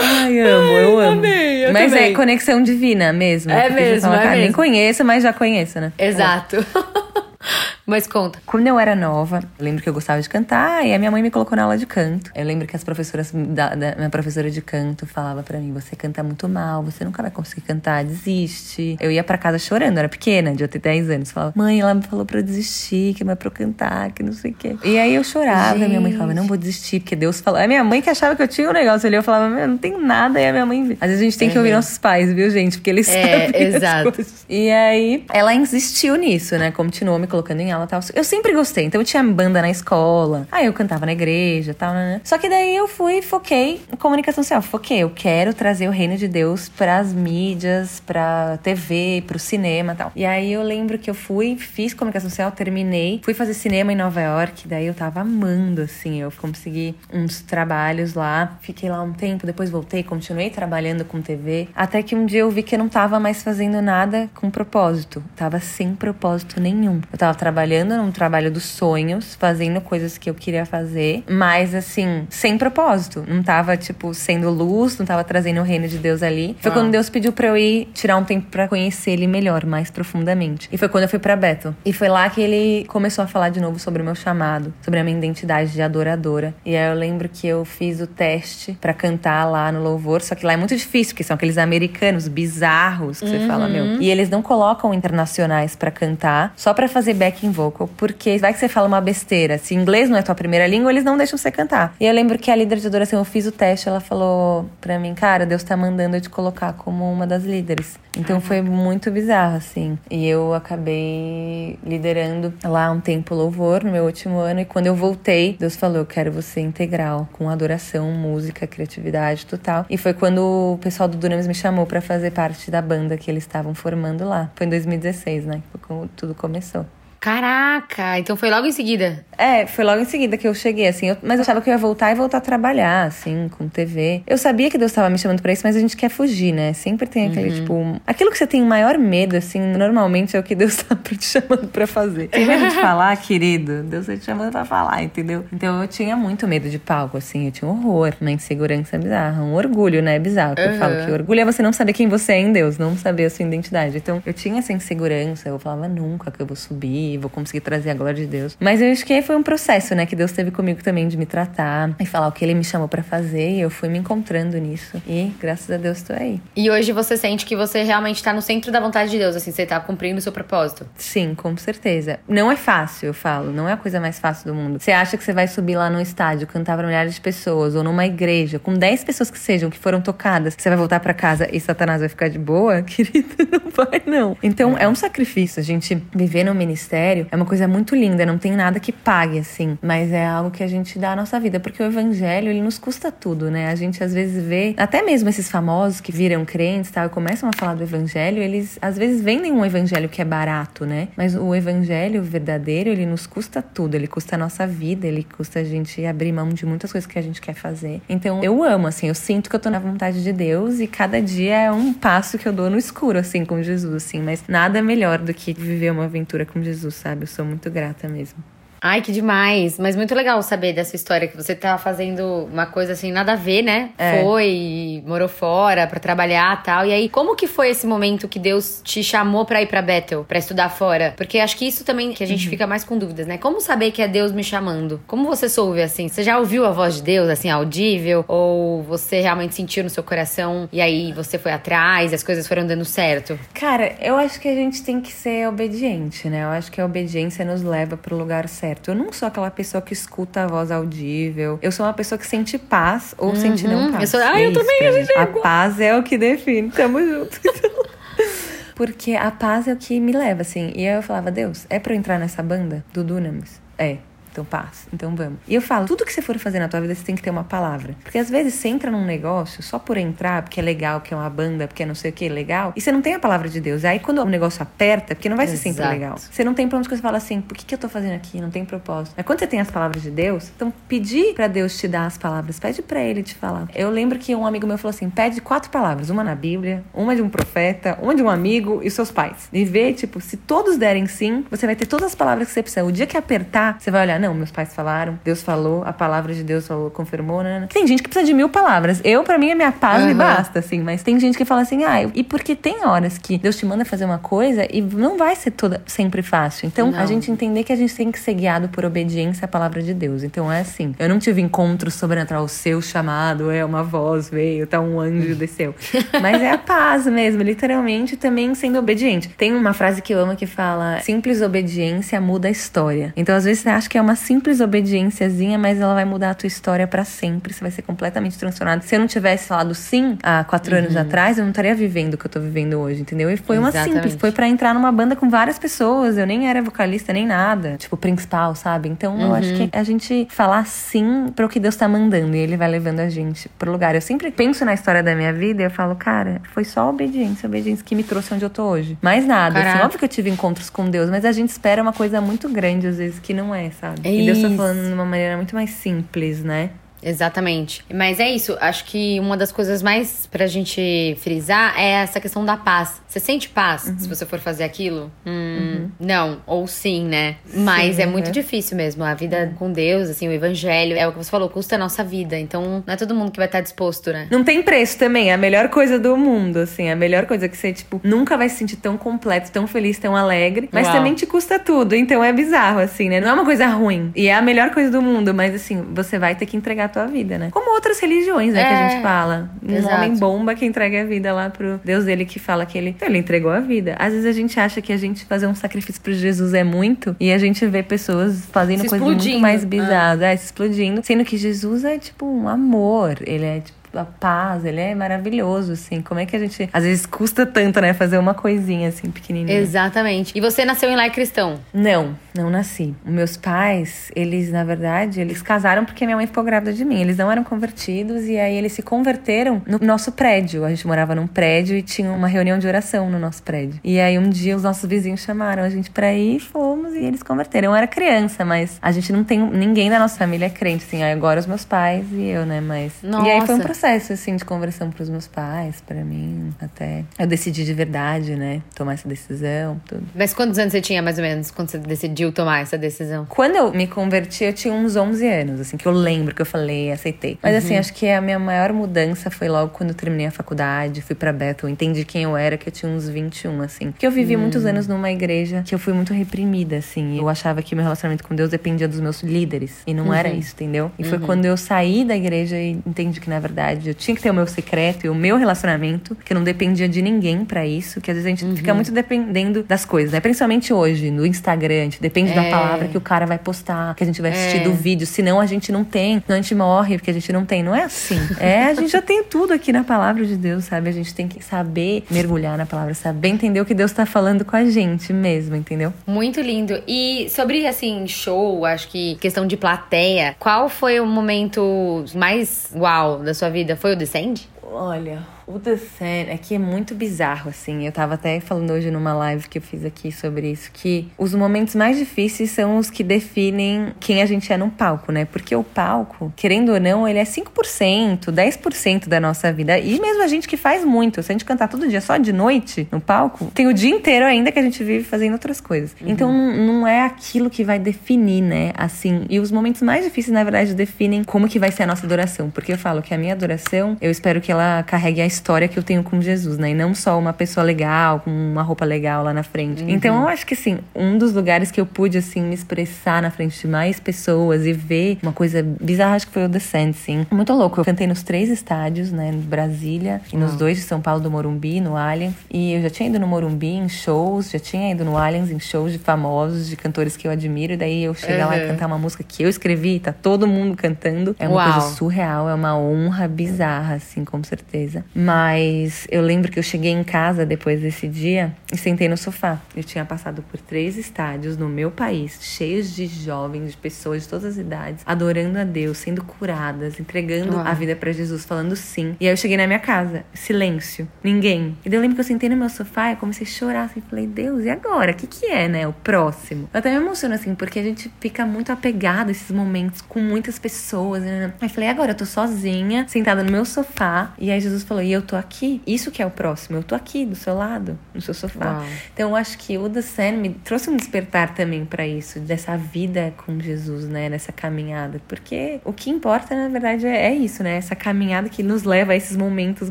Ai, amo, eu amo. amei, eu mas também. é conexão divina mesmo. É mesmo, fala, é cara, Nem mesmo. conheço, mas já conheço, né? Exato. Mas conta. Quando eu era nova, eu lembro que eu gostava de cantar e a minha mãe me colocou na aula de canto. Eu lembro que as professoras, da, da minha professora de canto falava para mim: você canta muito mal, você nunca vai conseguir cantar, desiste. Eu ia para casa chorando, eu era pequena, de ter 10 anos. Falava, mãe, ela me falou pra eu desistir, que não é pra eu cantar, que não sei o quê. E aí eu chorava, minha mãe falava: não vou desistir, porque Deus falou. A minha mãe que achava que eu tinha um negócio ali, eu falava: meu, não tem nada. E a minha mãe. Às vezes a gente tem uhum. que ouvir nossos pais, viu, gente? Porque eles é, sabem. Exato. E aí ela insistiu nisso, né? Continuou me colocando em aula e tal. Eu sempre gostei. Então eu tinha banda na escola. Aí eu cantava na igreja tal, né? Só que daí eu fui foquei em comunicação social. Foquei, eu quero trazer o reino de Deus para as mídias, pra TV, pro cinema tal. E aí eu lembro que eu fui, fiz comunicação social, terminei, fui fazer cinema em Nova York, daí eu tava amando, assim. Eu consegui uns trabalhos lá, fiquei lá um tempo, depois voltei, continuei trabalhando com TV. Até que um dia eu vi que eu não tava mais fazendo nada com propósito. Tava sem propósito nenhum. Eu tava trabalhando num trabalho dos sonhos, fazendo coisas que eu queria fazer, mas assim, sem propósito. Não tava, tipo, sendo luz, não tava trazendo o reino de Deus ali. Foi ah. quando Deus pediu pra eu ir tirar um tempo para conhecer ele melhor, mais profundamente. E foi quando eu fui para Bethel. E foi lá que ele começou a falar de novo sobre o meu chamado, sobre a minha identidade de adoradora. E aí eu lembro que eu fiz o teste para cantar lá no louvor, só que lá é muito difícil, porque são aqueles americanos bizarros que uhum. você fala, meu. Uhum. E eles não colocam internacionais para cantar, só para fazer backing vocal, porque vai que você fala uma besteira. Se inglês não é tua primeira língua, eles não deixam você cantar. E eu lembro que a líder de adoração, eu fiz o teste, ela falou pra mim, cara, Deus tá mandando eu te colocar como uma das líderes. Então foi muito bizarro, assim. E eu acabei liderando lá um tempo louvor no meu último ano. E quando eu voltei, Deus falou: Eu quero você integral, com adoração, música, criatividade total. E foi quando o pessoal do Dunamis me chamou para fazer parte da banda que eles estavam formando lá. Foi em 2016, né? Foi quando tudo começou. Caraca, então foi logo em seguida? É, foi logo em seguida que eu cheguei, assim. Eu, mas eu achava que eu ia voltar e voltar a trabalhar, assim, com TV. Eu sabia que Deus estava me chamando pra isso, mas a gente quer fugir, né? Sempre tem aquele, uhum. tipo. Aquilo que você tem maior medo, assim, normalmente é o que Deus tá te chamando pra fazer. Tem medo de falar, querido? Deus tá te chamando pra falar, entendeu? Então eu tinha muito medo de palco, assim. Eu tinha um horror, uma insegurança bizarra. Um orgulho, né? Bizarro. Uhum. Eu falo que orgulho é você não saber quem você é em Deus, não saber a sua identidade. Então eu tinha essa insegurança. Eu falava nunca que eu vou subir vou conseguir trazer a glória de Deus. Mas eu acho que foi um processo, né, que Deus teve comigo também de me tratar e falar o que ele me chamou para fazer e eu fui me encontrando nisso. E graças a Deus tô aí. E hoje você sente que você realmente tá no centro da vontade de Deus, assim, você tá cumprindo o seu propósito? Sim, com certeza. Não é fácil, eu falo, não é a coisa mais fácil do mundo. Você acha que você vai subir lá no estádio, cantar pra milhares de pessoas ou numa igreja com 10 pessoas que sejam que foram tocadas, você vai voltar para casa e Satanás vai ficar de boa? Querido, não vai não. Então é um sacrifício a gente viver no ministério é uma coisa muito linda, não tem nada que pague, assim. Mas é algo que a gente dá à nossa vida, porque o evangelho, ele nos custa tudo, né? A gente às vezes vê, até mesmo esses famosos que viram crentes tal, e começam a falar do evangelho, eles às vezes vendem um evangelho que é barato, né? Mas o evangelho verdadeiro, ele nos custa tudo, ele custa a nossa vida, ele custa a gente abrir mão de muitas coisas que a gente quer fazer. Então eu amo, assim, eu sinto que eu tô na vontade de Deus e cada dia é um passo que eu dou no escuro, assim, com Jesus, assim. Mas nada melhor do que viver uma aventura com Jesus, sabe? Eu sou muito grata mesmo. Ai, que demais. Mas muito legal saber dessa história que você tá fazendo uma coisa assim, nada a ver, né? É. Foi, morou fora para trabalhar tal. E aí, como que foi esse momento que Deus te chamou para ir para Bethel, para estudar fora? Porque acho que isso também que a gente uhum. fica mais com dúvidas, né? Como saber que é Deus me chamando? Como você soube assim? Você já ouviu a voz de Deus assim audível ou você realmente sentiu no seu coração e aí você foi atrás, e as coisas foram dando certo? Cara, eu acho que a gente tem que ser obediente, né? Eu acho que a obediência nos leva pro lugar certo certo. Eu não sou aquela pessoa que escuta a voz audível. Eu sou uma pessoa que sente paz ou uhum. sente não paz. Eu sou, ah, eu também, a gente é A paz é o que define. Tamo junto. Porque a paz é o que me leva, assim. E aí eu falava, Deus, é pra eu entrar nessa banda do Dunamis? É então paz, então vamos. E eu falo, tudo que você for fazer na tua vida, você tem que ter uma palavra. Porque às vezes você entra num negócio só por entrar, porque é legal, porque é uma banda, porque é não sei o que, legal, e você não tem a palavra de Deus. Aí quando o negócio aperta, porque não vai Exato. ser sempre legal. Você não tem pra onde você fala assim, por que, que eu tô fazendo aqui? Não tem propósito. Mas quando você tem as palavras de Deus, então pedir para Deus te dar as palavras, pede para ele te falar. Eu lembro que um amigo meu falou assim: pede quatro palavras, uma na Bíblia, uma de um profeta, uma de um amigo e seus pais. E vê, tipo, se todos derem sim, você vai ter todas as palavras que você precisa. O dia que apertar, você vai olhar, não não, meus pais falaram, Deus falou, a palavra de Deus falou, confirmou, né? Tem gente que precisa de mil palavras. Eu, para mim, a minha paz uhum. me basta, assim. Mas tem gente que fala assim, ah, e porque tem horas que Deus te manda fazer uma coisa e não vai ser toda sempre fácil. Então, não. a gente entender que a gente tem que ser guiado por obediência à palavra de Deus. Então, é assim. Eu não tive encontro sobrenatural, o seu chamado, é uma voz veio, tá um anjo desceu. Mas é a paz mesmo, literalmente, também sendo obediente. Tem uma frase que eu amo que fala: simples obediência muda a história. Então, às vezes, você acha que é uma simples obediênciazinha, mas ela vai mudar a tua história para sempre. Você vai ser completamente transformado. Se eu não tivesse falado sim há quatro uhum. anos atrás, eu não estaria vivendo o que eu tô vivendo hoje, entendeu? E foi Exatamente. uma simples. Foi para entrar numa banda com várias pessoas. Eu nem era vocalista nem nada. Tipo, principal, sabe? Então, uhum. eu acho que a gente falar sim para o que Deus tá mandando e ele vai levando a gente pro lugar. Eu sempre penso na história da minha vida e eu falo, cara, foi só obediência, obediência que me trouxe onde eu tô hoje. Mais nada. Assim, óbvio que eu tive encontros com Deus, mas a gente espera uma coisa muito grande às vezes que não é, sabe? É e Deus tá falando de uma maneira muito mais simples, né? Exatamente. Mas é isso. Acho que uma das coisas mais pra gente frisar é essa questão da paz. Você sente paz uhum. se você for fazer aquilo? Hum, uhum. Não. Ou sim, né? Mas sim, é muito difícil mesmo. A vida uhum. com Deus, assim, o evangelho, é o que você falou, custa a nossa vida. Então, não é todo mundo que vai estar disposto, né? Não tem preço também. É a melhor coisa do mundo, assim. A melhor coisa que você, tipo, nunca vai se sentir tão completo, tão feliz, tão alegre. Mas Uau. também te custa tudo. Então é bizarro, assim, né? Não é uma coisa ruim. E é a melhor coisa do mundo. Mas, assim, você vai ter que entregar a tua vida, né? Como outras religiões, né? É, que a gente fala. Um exato. homem bomba que entrega a vida lá pro Deus dele que fala que ele, ele entregou a vida. Às vezes a gente acha que a gente fazer um sacrifício pro Jesus é muito e a gente vê pessoas fazendo coisas muito mais bizarras, ah. é, se explodindo. Sendo que Jesus é tipo um amor. Ele é tipo a paz, ele é maravilhoso, assim. Como é que a gente. Às vezes custa tanto, né? Fazer uma coisinha assim, pequenininha. Exatamente. E você nasceu em lar cristão? Não, não nasci. Meus pais, eles, na verdade, eles casaram porque minha mãe ficou grávida de mim. Eles não eram convertidos e aí eles se converteram no nosso prédio. A gente morava num prédio e tinha uma reunião de oração no nosso prédio. E aí um dia os nossos vizinhos chamaram a gente pra ir, fomos e eles converteram. Eu era criança, mas a gente não tem. Ninguém da nossa família é crente, assim. Agora os meus pais e eu, né? Mas. Nossa. E aí foi um processo assim, de conversão pros meus pais, para mim, até eu decidi de verdade, né, tomar essa decisão, tudo. Mas quantos anos você tinha, mais ou menos, quando você decidiu tomar essa decisão? Quando eu me converti, eu tinha uns 11 anos, assim, que eu lembro que eu falei, aceitei. Mas, assim, uhum. assim, acho que a minha maior mudança foi logo quando eu terminei a faculdade, fui pra Bethel, entendi quem eu era, que eu tinha uns 21, assim. Que eu vivi muitos anos numa igreja que eu fui muito reprimida, assim. Eu achava que meu relacionamento com Deus dependia dos meus líderes. E não uhum. era isso, entendeu? E foi uhum. quando eu saí da igreja e entendi que, na verdade. Eu tinha que ter o meu secreto e o meu relacionamento, que não dependia de ninguém para isso, que às vezes a gente uhum. fica muito dependendo das coisas, né? Principalmente hoje, no Instagram, a gente depende é. da palavra que o cara vai postar, que a gente vai assistir é. do vídeo, senão a gente não tem, senão a gente morre porque a gente não tem. Não é assim. É, a gente já tem tudo aqui na palavra de Deus, sabe? A gente tem que saber mergulhar na palavra, saber entender o que Deus tá falando com a gente mesmo, entendeu? Muito lindo. E sobre, assim, show, acho que questão de plateia, qual foi o momento mais uau da sua vida? vida foi o Descend? Olha, o The Sand é que é muito bizarro, assim. Eu tava até falando hoje numa live que eu fiz aqui sobre isso, que os momentos mais difíceis são os que definem quem a gente é no palco, né? Porque o palco, querendo ou não, ele é 5%, 10% da nossa vida. E mesmo a gente que faz muito, se a gente cantar todo dia só de noite no palco, tem o dia inteiro ainda que a gente vive fazendo outras coisas. Uhum. Então não é aquilo que vai definir, né? Assim, e os momentos mais difíceis, na verdade, definem como que vai ser a nossa adoração. Porque eu falo que a minha adoração, eu espero que ela carregue a história que eu tenho com Jesus, né? E não só uma pessoa legal, com uma roupa legal lá na frente. Uhum. Então eu acho que, assim, um dos lugares que eu pude, assim, me expressar na frente de mais pessoas e ver uma coisa bizarra, acho que foi o The Sand, sim. Muito louco. Eu cantei nos três estádios, né? Em Brasília e nos dois de São Paulo, do Morumbi, no Allianz. E eu já tinha ido no Morumbi em shows, já tinha ido no Allianz em shows de famosos, de cantores que eu admiro. E daí eu chegar uhum. lá e uhum. cantar uma música que eu escrevi, tá todo mundo cantando. É uma Uau. coisa surreal, é uma honra bizarra, assim, com certeza. Mas eu lembro que eu cheguei em casa depois desse dia e sentei no sofá. Eu tinha passado por três estádios no meu país, cheios de jovens, de pessoas de todas as idades, adorando a Deus, sendo curadas, entregando a vida para Jesus, falando sim. E aí eu cheguei na minha casa, silêncio, ninguém. E daí eu lembro que eu sentei no meu sofá e comecei a chorar assim, falei, Deus, e agora? O que que é, né? O próximo. Eu até me emociono assim, porque a gente fica muito apegado a esses momentos com muitas pessoas, né? Aí falei, agora eu tô sozinha, sentada no meu sofá, e aí Jesus falou, e eu tô aqui. Isso que é o próximo. Eu tô aqui do seu lado, no seu sofá. Uau. Então eu acho que o The Sen me trouxe um despertar também para isso, dessa vida com Jesus, né? Nessa caminhada. Porque o que importa, na verdade, é, é isso, né? Essa caminhada que nos leva a esses momentos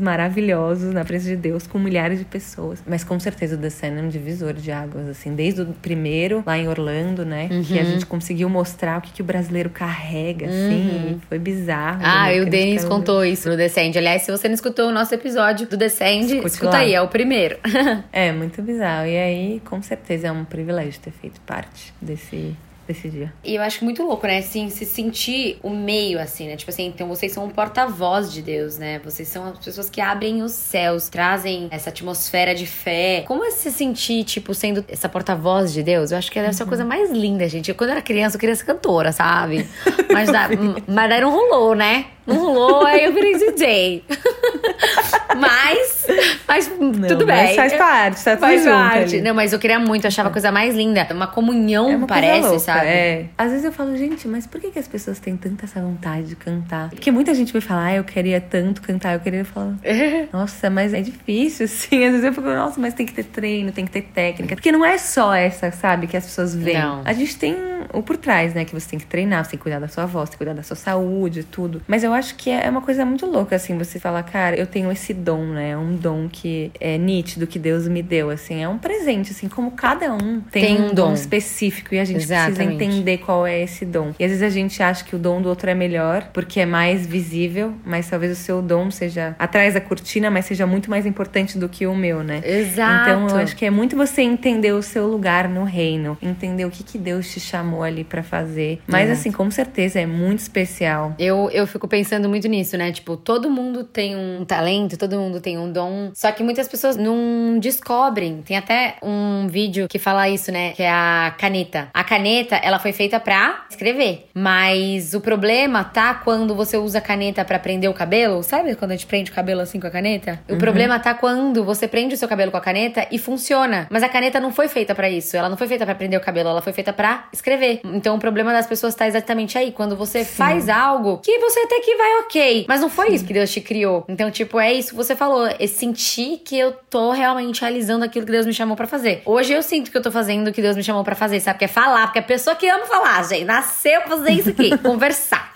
maravilhosos na presença de Deus com milhares de pessoas. Mas com certeza o The Sen é um divisor de águas, assim, desde o primeiro lá em Orlando, né? Uhum. Que a gente conseguiu mostrar o que, que o brasileiro carrega, assim. Uhum. Foi bizarro. Ah, né? e o Denis contou isso no Descend. Aliás, se você não escutou o nosso episódio do Descend, escuta aí, é o primeiro. É, muito bizarro. E aí, com certeza, é um privilégio ter feito parte desse, desse dia. E eu acho muito louco, né? Assim, se sentir o meio, assim, né? Tipo assim, então vocês são um porta-voz de Deus, né? Vocês são as pessoas que abrem os céus, trazem essa atmosfera de fé. Como é se sentir, tipo, sendo essa porta-voz de Deus? Eu acho que deve ser a coisa mais linda, gente. Eu, quando eu era criança, eu queria ser cantora, sabe? Mas, da, mas daí não rolou, né? Não rolou, aí eu virei DJ. mas, mas tudo bem. Mas faz parte, tá tudo Faz parte. ali. Não, mas eu queria muito, eu achava a coisa mais linda. Uma comunhão, É uma parece, louca, sabe? É. Às vezes eu falo, gente, mas por que, que as pessoas têm tanta essa vontade de cantar? Porque muita gente me fala, ah, eu queria tanto cantar, eu queria falar, nossa, mas é difícil, assim. Às vezes eu fico, nossa, mas tem que ter treino, tem que ter técnica. Porque não é só essa, sabe, que as pessoas veem. Não. A gente tem o por trás, né? Que você tem que treinar, você tem que cuidar da sua voz, tem que cuidar da sua saúde, tudo. Mas eu acho que é uma coisa muito louca, assim, você falar, cara, eu tenho esse dom, né? Um dom que é nítido, que Deus me deu, assim. É um presente, assim, como cada um tem, Tem um um dom específico e a gente Exatamente. precisa entender qual é esse dom. E às vezes a gente acha que o dom do outro é melhor porque é mais visível, mas talvez o seu dom seja atrás da cortina, mas seja muito mais importante do que o meu, né? Exato. Então eu acho que é muito você entender o seu lugar no reino, entender o que, que Deus te chamou ali pra fazer. Mas Exato. assim, com certeza é muito especial. Eu, eu fico pensando muito nisso, né? Tipo, todo mundo tem um talento, todo mundo tem um dom. Só que muitas pessoas não descobrem. Tem até um vídeo que fala isso, né? Que é a caneta. A caneta, ela foi feita pra escrever. Mas o problema tá quando você usa a caneta pra prender o cabelo. Sabe quando a gente prende o cabelo assim com a caneta? O problema tá quando você prende o seu cabelo com a caneta e funciona. Mas a caneta não foi feita pra isso. Ela não foi feita pra prender o cabelo, ela foi feita pra escrever. Então o problema das pessoas tá exatamente aí. Quando você faz algo que você até que vai ok. Mas não foi isso que Deus te criou. Então, tipo, é isso que você falou. É sentir que eu tô realmente realizando aquilo que Deus me chamou pra fazer. Hoje eu sinto que eu tô fazendo o que Deus me chamou pra fazer, sabe? Que é falar. Porque a pessoa que ama falar, gente, nasceu pra fazer isso aqui. conversar.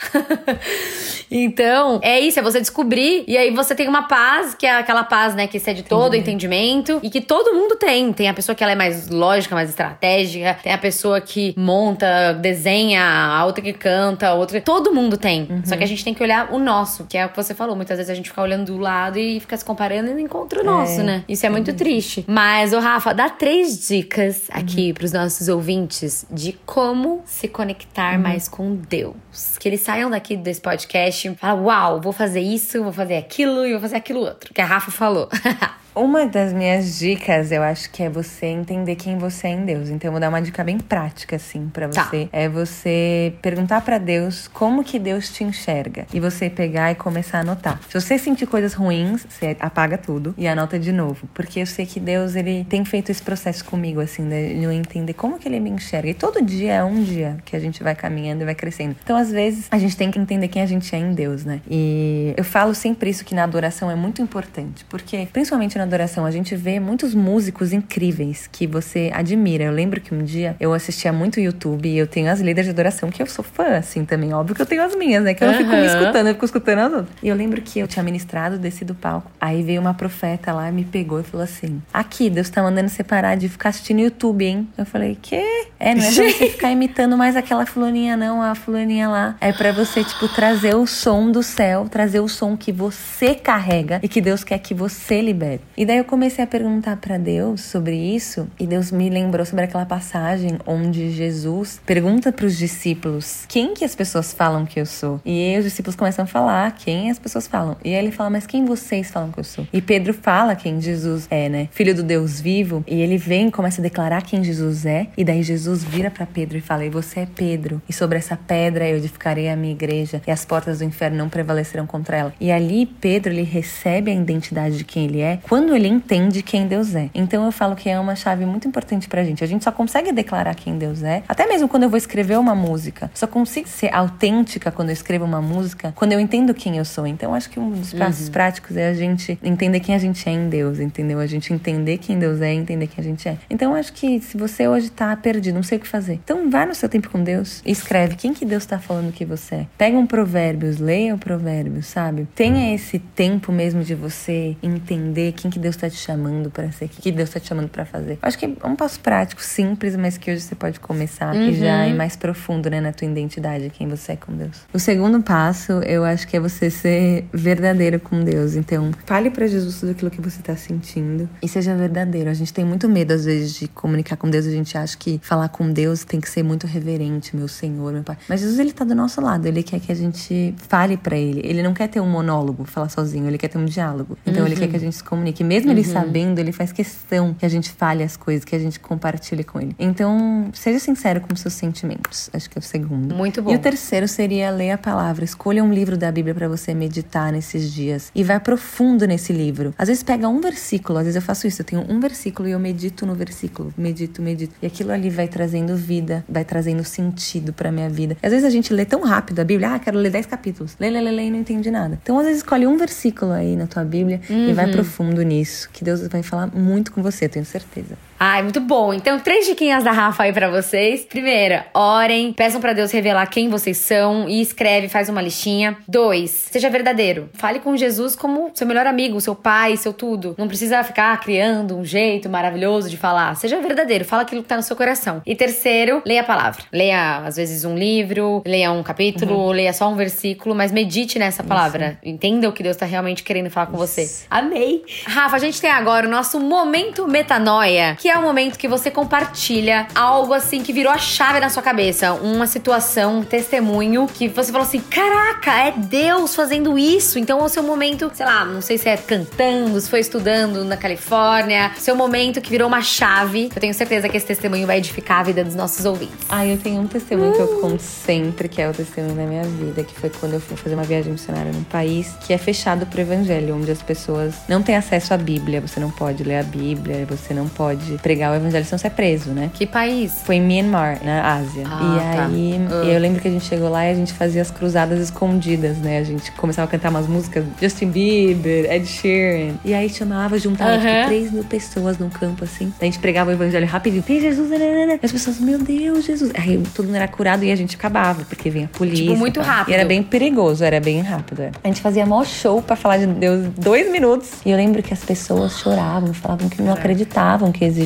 então, é isso. É você descobrir. E aí você tem uma paz, que é aquela paz, né? Que excede todo o entendimento. E que todo mundo tem. Tem a pessoa que ela é mais lógica, mais estratégica. Tem a pessoa que monta, desenha, a outra que canta, a outra. Todo mundo tem. Só que a gente tem que olhar o nosso, que é o que você falou. Muitas vezes a gente fica olhando do lado e fica se comparando e não encontra o nosso, né? Isso é muito triste. Mas, ô Rafa, dá três dicas aqui pros nossos ouvintes de como se conectar mais com Deus. Que eles saiam daqui desse podcast e falam: Uau, vou fazer isso, vou fazer aquilo e vou fazer aquilo outro. Que a Rafa falou. Uma das minhas dicas, eu acho que é você entender quem você é em Deus. Então eu vou dar uma dica bem prática assim pra Tá. você. É você perguntar pra Deus como que Deus te enxerga e você pegar e começar a anotar. Se você sentir coisas ruins, você apaga tudo e anota de novo, porque eu sei que Deus ele tem feito esse processo comigo assim, de eu entender como que ele me enxerga. E todo dia é um dia que a gente vai caminhando e vai crescendo. Então às vezes a gente tem que entender quem a gente é em Deus, né? E eu falo sempre isso que na adoração é muito importante, porque principalmente na adoração a gente vê muitos músicos incríveis que você admira. Eu lembro que um dia eu assistia muito YouTube e eu tenho as líderes de adoração que eu sou fã, assim, também. Óbvio que eu tenho as minhas, né? Que eu não fico me escutando, eu fico escutando as outras. E eu lembro que eu tinha ministrado, desci do palco. Aí veio uma profeta lá, me pegou e falou assim: Aqui, Deus tá mandando você parar de ficar assistindo YouTube, hein? Eu falei, quê? É, não é pra você ficar imitando mais aquela fulaninha, não, a fulaninha lá. É pra você, tipo, trazer o som do céu, trazer o som que você carrega e que Deus quer que você libere. E daí eu comecei a perguntar pra Deus sobre isso, e Deus me lembrou sobre aquela passagem onde Jesus pergunta pros discípulos quem que as pessoas falam que eu sou. E os discípulos começam a falar quem as pessoas falam. E aí ele fala, mas quem vocês falam que eu sou? E Pedro fala quem Jesus é, né? Filho do Deus vivo. E ele vem e começa a declarar quem Jesus é. E daí Jesus vira pra Pedro e fala: E você é Pedro. E sobre essa pedra eu edificarei a minha igreja. E as portas do inferno não prevalecerão contra ela. E ali Pedro ele recebe a identidade de quem ele é. Quando quando ele entende quem Deus é. Então eu falo que é uma chave muito importante pra gente. A gente só consegue declarar quem Deus é, até mesmo quando eu vou escrever uma música. Só consigo ser autêntica quando eu escrevo uma música, quando eu entendo quem eu sou. Então acho que um dos passos uhum. práticos é a gente entender quem a gente é em Deus, entendeu? A gente entender quem Deus é e entender quem a gente é. Então acho que se você hoje tá perdido, não sei o que fazer, então vai no seu tempo com Deus e escreve quem que Deus tá falando que você é. Pega um provérbios, leia o provérbios, sabe? Tenha esse tempo mesmo de você entender quem que Deus tá te chamando para ser, o que Deus tá te chamando para fazer. Acho que é um passo prático, simples, mas que hoje você pode começar uhum. e já ir mais profundo, né, na tua identidade, quem você é com Deus. O segundo passo, eu acho que é você ser verdadeiro com Deus. Então, fale para Jesus tudo aquilo que você tá sentindo e seja verdadeiro. A gente tem muito medo às vezes de comunicar com Deus, a gente acha que falar com Deus tem que ser muito reverente, meu Senhor, meu Pai. Mas Jesus ele tá do nosso lado, ele quer que a gente fale para ele. Ele não quer ter um monólogo, falar sozinho, ele quer ter um diálogo. Então uhum. ele quer que a gente se comunique. Mesmo uhum. ele sabendo, ele faz questão que a gente fale as coisas, que a gente compartilhe com ele. Então, seja sincero com seus sentimentos. Acho que é o segundo. Muito bom. E o terceiro seria ler a palavra. Escolha um livro da Bíblia para você meditar nesses dias e vai profundo nesse livro. Às vezes pega um versículo, às vezes eu faço isso, eu tenho um versículo e eu medito no versículo, medito, medito. E aquilo ali vai trazendo vida, vai trazendo sentido para minha vida. Às vezes a gente lê tão rápido a Bíblia, ah, quero ler 10 capítulos. Lê, lê, lê, lê e não entende nada. Então, às vezes escolhe um versículo aí na tua Bíblia uhum. e vai uhum. profundo nisso, que Deus vai falar muito com você, tenho certeza. Ai, muito bom. Então, três diquinhas da Rafa aí pra vocês. Primeira, orem, peçam para Deus revelar quem vocês são e escreve, faz uma listinha. Dois, seja verdadeiro. Fale com Jesus como seu melhor amigo, seu pai, seu tudo. Não precisa ficar criando um jeito maravilhoso de falar. Seja verdadeiro, fala aquilo que tá no seu coração. E terceiro, leia a palavra. Leia, às vezes, um livro, leia um capítulo, uhum. leia só um versículo, mas medite nessa palavra. Isso. Entenda o que Deus tá realmente querendo falar com Isso. você. Amei! Rafa, a gente tem agora o nosso momento metanoia, que é o momento que você compartilha algo assim que virou a chave na sua cabeça, uma situação, um testemunho que você falou assim: caraca, é Deus fazendo isso. Então é o seu momento, sei lá, não sei se é cantando, se foi estudando na Califórnia, seu momento que virou uma chave. Eu tenho certeza que esse testemunho vai edificar a vida dos nossos ouvintes. Ah, eu tenho um testemunho uh. que eu uh! conto sempre, que é o testemunho da minha vida, que foi quando eu fui fazer uma viagem missionária num país que é fechado pro evangelho, onde as pessoas não têm acesso à Bíblia, você não pode ler a Bíblia, você não pode pregar o evangelho sem ser preso, né? Que país? Foi em Myanmar, na Ásia. Ah, e tá. aí uh. eu lembro que a gente chegou lá e a gente fazia as cruzadas escondidas, né? A gente começava a cantar umas músicas Justin Bieber, Ed Sheeran. E aí chamava, juntava tipo, 3 mil pessoas num campo assim. a gente pregava o evangelho rapidinho. Tem Jesus, né, né, né? E as pessoas, meu Deus, Jesus. Aí todo mundo era curado e a gente acabava, porque vinha a polícia. Tipo, muito rápido. E era bem perigoso, era bem rápido. É. A gente fazia maior show pra falar de Deus dois minutos. E eu lembro que as pessoas choravam, falavam que não acreditavam que existia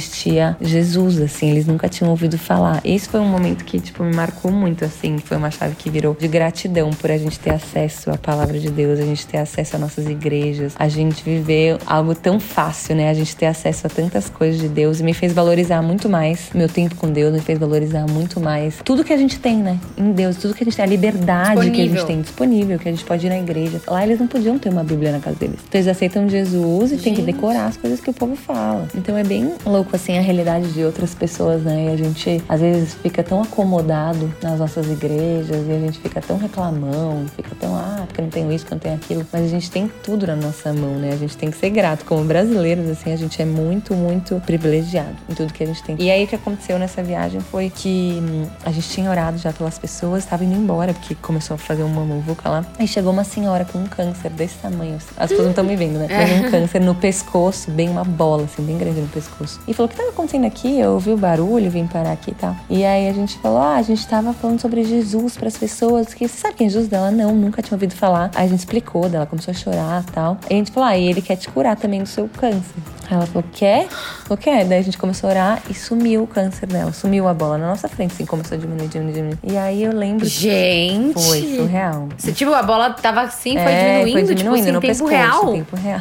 Jesus, assim, eles nunca tinham ouvido falar. Esse foi um momento que, tipo, me marcou muito, assim, foi uma chave que virou de gratidão por a gente ter acesso à palavra de Deus, a gente ter acesso às nossas igrejas, a gente viver algo tão fácil, né? A gente ter acesso a tantas coisas de Deus e me fez valorizar muito mais meu tempo com Deus, me fez valorizar muito mais tudo que a gente tem, né? Em Deus, tudo que a gente tem, a liberdade disponível. que a gente tem disponível, que a gente pode ir na igreja. Lá eles não podiam ter uma Bíblia na casa deles. Então eles aceitam Jesus e gente. tem que decorar as coisas que o povo fala. Então é bem louco, assim, a realidade de outras pessoas, né? E a gente às vezes fica tão acomodado nas nossas igrejas e a gente fica tão reclamão, fica tão, ah, porque eu não tenho isso, porque eu não tenho aquilo. Mas a gente tem tudo na nossa mão, né? A gente tem que ser grato. Como brasileiros, assim, a gente é muito, muito privilegiado em tudo que a gente tem. E aí o que aconteceu nessa viagem foi que hum, a gente tinha orado já pelas pessoas, estava indo embora, porque começou a fazer uma muvuca lá. Aí chegou uma senhora com um câncer desse tamanho. Assim. As pessoas não estão me vendo, né? Mas um câncer no pescoço, bem uma bola, assim, bem grande no pescoço. E falou: o que estava acontecendo aqui? Eu ouvi o barulho, vim parar aqui e tal. E aí a gente falou: ah, a gente estava falando sobre Jesus para as pessoas. Que você sabe quem é Jesus dela? Não, nunca tinha ouvido falar. Aí a gente explicou, dela começou a chorar e tal. Aí a gente falou: ah, e ele quer te curar também do seu câncer. Aí ela falou, quer? Falou, quer. Daí a gente começou a orar e sumiu o câncer dela. Sumiu a bola na nossa frente, assim, começou a diminuir, diminuir, diminuir. E aí eu lembro. Gente! Foi surreal. Você, tipo, a bola tava assim, foi é, diminuindo, foi diminuindo tipo, assim, no tempo pescoço, real? tempo real.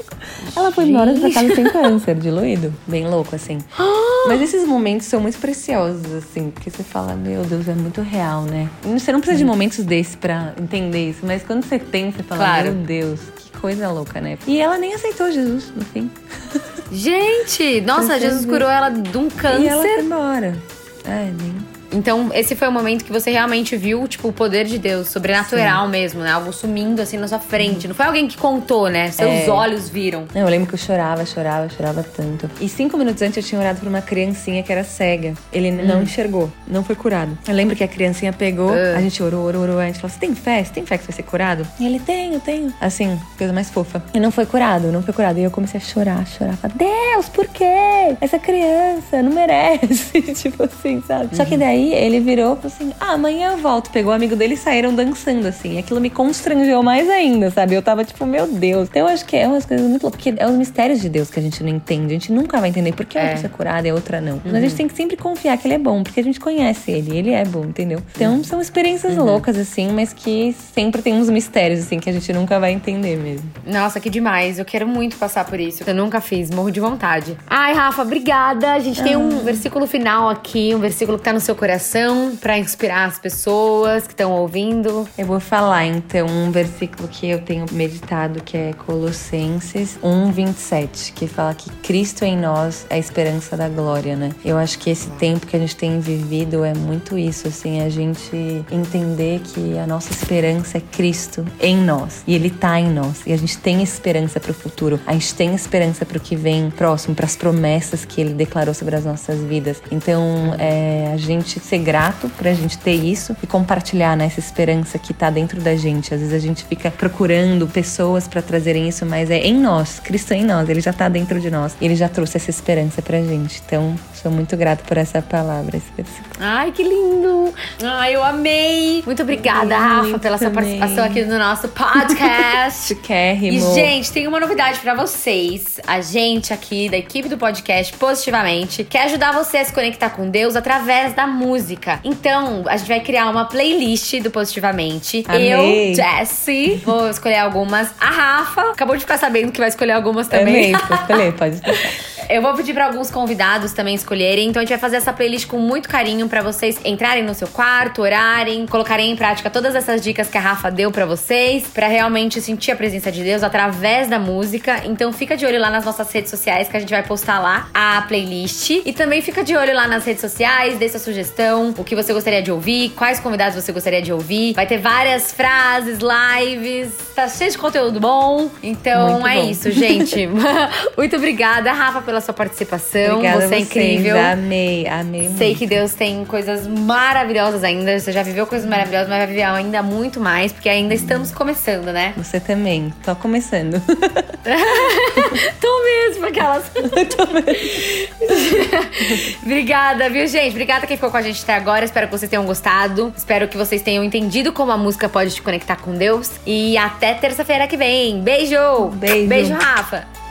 Ela foi embora pra casa sem câncer, diluído. Bem louco, assim. Mas esses momentos são muito preciosos, assim, porque você fala, meu Deus, é muito real, né? Você não precisa de momentos desses pra entender isso, mas quando você tem, você fala, claro. meu Deus, que coisa louca, né? E ela nem aceitou Jesus, no fim. Gente, nossa, Jesus curou ela de um câncer. E ela foi embora. É, nem Então, esse foi o momento que você realmente viu, tipo, o poder de Deus, sobrenatural Sim. mesmo, né? Algo sumindo assim na sua frente. Não foi alguém que contou, né? Seus é. olhos viram. Não, eu lembro que eu chorava, chorava, chorava tanto. E cinco minutos antes eu tinha orado por uma criancinha que era cega. Ele hum. não enxergou, não foi curado. Eu lembro que a criancinha pegou, uh. a gente orou, orou, orou. A gente falou: Você tem fé? Você tem fé que você vai ser curado? E ele: Tenho, tenho. Assim, coisa mais fofa. E não foi curado, não foi curado. E eu comecei a chorar, chorar. Falei, Deus, por quê? Essa criança não merece. tipo assim, sabe? Uhum. Só que uhum. Daí ele virou e assim: Ah, amanhã eu volto. Pegou o amigo dele e saíram dançando, assim. E aquilo me constrangeu mais ainda, sabe? Eu tava tipo, meu Deus. Então eu acho que é umas coisas muito loucas. Porque é os mistérios de Deus que a gente não entende. A gente nunca vai entender por que uma é. pessoa é curada e a outra não. Uhum. Mas a gente tem que sempre confiar que ele é bom, porque a gente conhece ele. Ele é bom, entendeu? Então uhum. são experiências uhum. loucas, assim, mas que sempre tem uns mistérios, assim, que a gente nunca vai entender mesmo. Nossa, que demais. Eu quero muito passar por isso. Eu nunca fiz, morro de vontade. Ai, Rafa, obrigada. A gente tem um ah. versículo final aqui, um versículo que tá no seu coração para inspirar as pessoas que estão ouvindo. Eu vou falar então um versículo que eu tenho meditado que é Colossenses 1:27, que fala que Cristo em nós é a esperança da glória, né? Eu acho que esse tempo que a gente tem vivido é muito isso, assim, a gente entender que a nossa esperança é Cristo em nós e ele tá em nós e a gente tem esperança para o futuro. A gente tem esperança para o que vem próximo, para as promessas que ele declarou sobre as nossas vidas. Então, é, a gente ser grato pra gente ter isso e compartilhar né, essa esperança que tá dentro da gente. Às vezes a gente fica procurando pessoas para trazerem isso, mas é em nós, Cristo é em nós, ele já tá dentro de nós. Ele já trouxe essa esperança pra gente. Então, sou muito grato por essa palavra, esse versículo. Ai, que lindo! Ai, eu amei! Muito obrigada, Rafa, pela sua participação aqui no nosso podcast. Chiquérrimo. E, gente, tem uma novidade para vocês. A gente aqui, da equipe do podcast Positivamente, quer ajudar você a se conectar com Deus através da música. Então, a gente vai criar uma playlist do Positivamente. Amei. Eu, Jessie, vou escolher algumas. A Rafa acabou de ficar sabendo que vai escolher algumas também. Amei, pode escolher, pode escolher. Eu vou pedir para alguns convidados também escolherem. Então a gente vai fazer essa playlist com muito carinho para vocês entrarem no seu quarto, orarem, colocarem em prática todas essas dicas que a Rafa deu para vocês, para realmente sentir a presença de Deus através da música. Então fica de olho lá nas nossas redes sociais que a gente vai postar lá a playlist. E também fica de olho lá nas redes sociais, dê sua sugestão, o que você gostaria de ouvir, quais convidados você gostaria de ouvir. Vai ter várias frases, lives, tá cheio de conteúdo bom. Então muito é bom. isso, gente. muito obrigada, Rafa, pela sua participação. Obrigada você é incrível. Amei, amei. Sei que Deus tem coisas maravilhosas ainda. Você já viveu coisas maravilhosas, mas vai viver ainda muito mais, porque ainda estamos começando, né? Você também. Tô começando. Tô mesmo, aquelas. Tô mesmo. Obrigada, viu, gente? Obrigada quem ficou com a gente até agora. Espero que vocês tenham gostado. Espero que vocês tenham entendido como a música pode te conectar com Deus. E até terça-feira que vem. Beijo! Beijo! Beijo, Rafa!